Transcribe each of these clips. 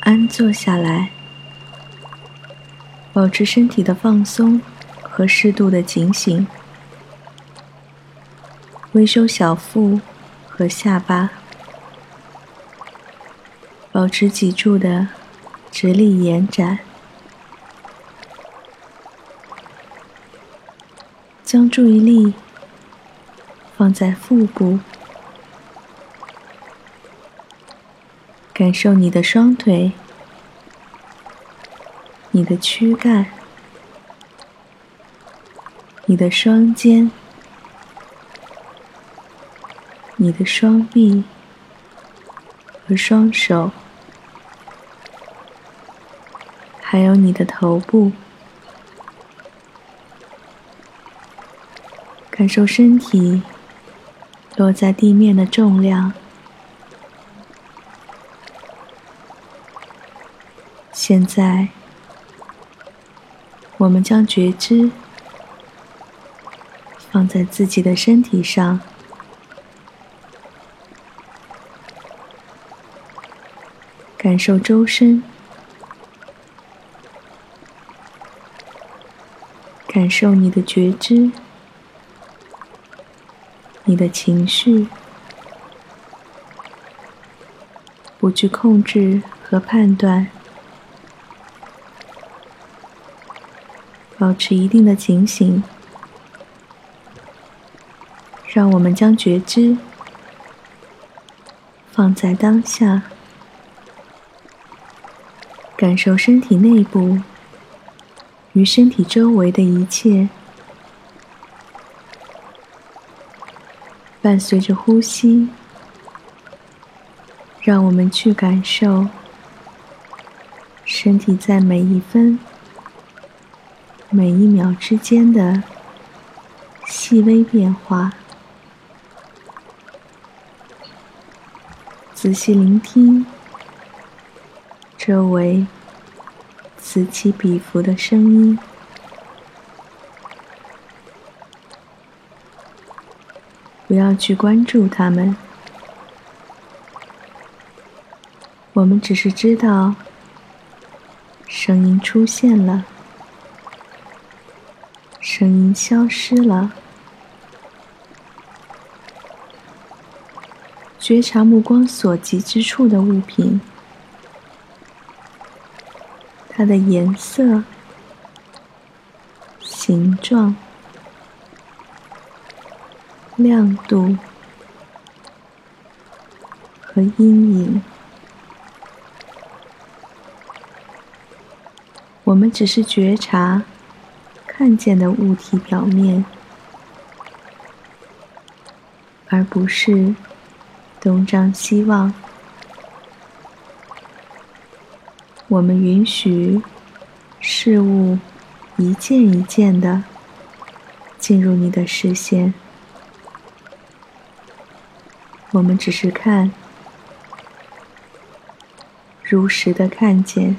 安坐下来，保持身体的放松和适度的警醒，微收小腹和下巴，保持脊柱的直立延展，将注意力放在腹部。感受你的双腿、你的躯干、你的双肩、你的双臂和双手，还有你的头部，感受身体落在地面的重量。现在，我们将觉知放在自己的身体上，感受周身，感受你的觉知，你的情绪，不去控制和判断。保持一定的警醒，让我们将觉知放在当下，感受身体内部与身体周围的一切，伴随着呼吸，让我们去感受身体在每一分。每一秒之间的细微变化，仔细聆听周围此起彼伏的声音，不要去关注它们，我们只是知道声音出现了。声音消失了，觉察目光所及之处的物品，它的颜色、形状、亮度和阴影，我们只是觉察。看见的物体表面，而不是东张西望。我们允许事物一件一件的进入你的视线，我们只是看，如实的看见。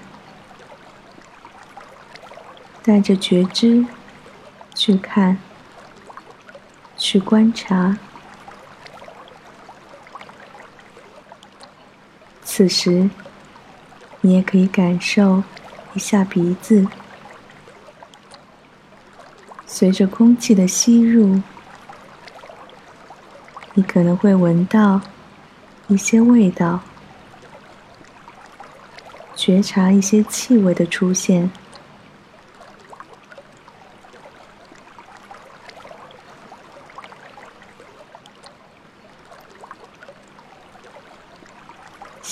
带着觉知去看，去观察。此时，你也可以感受一下鼻子，随着空气的吸入，你可能会闻到一些味道，觉察一些气味的出现。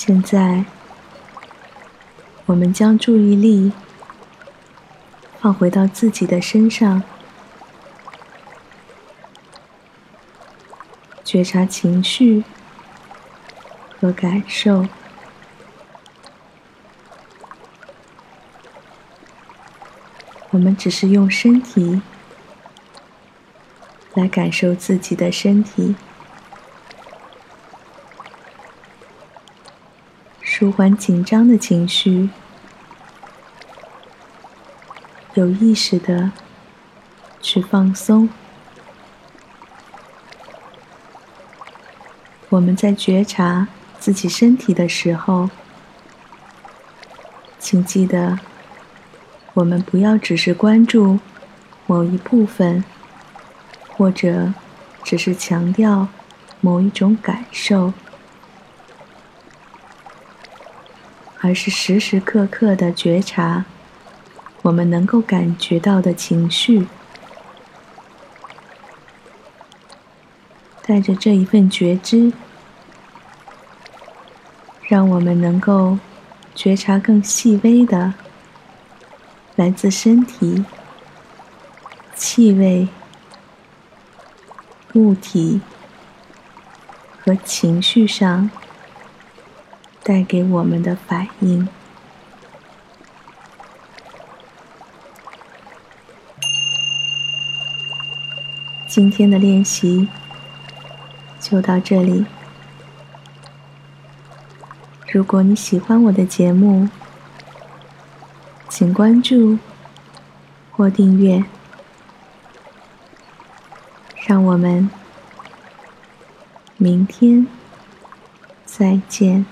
现在，我们将注意力放回到自己的身上，觉察情绪和感受。我们只是用身体来感受自己的身体。舒缓紧张的情绪，有意识的去放松。我们在觉察自己身体的时候，请记得，我们不要只是关注某一部分，或者只是强调某一种感受，而是时时刻刻的觉察我们能够感觉到的情绪，带着这一份觉知，让我们能够。觉察更细微的来自身体、气味、物体和情绪上带给我们的反应。今天的练习就到这里。如果你喜欢我的节目，请关注或订阅。让我们明天再见。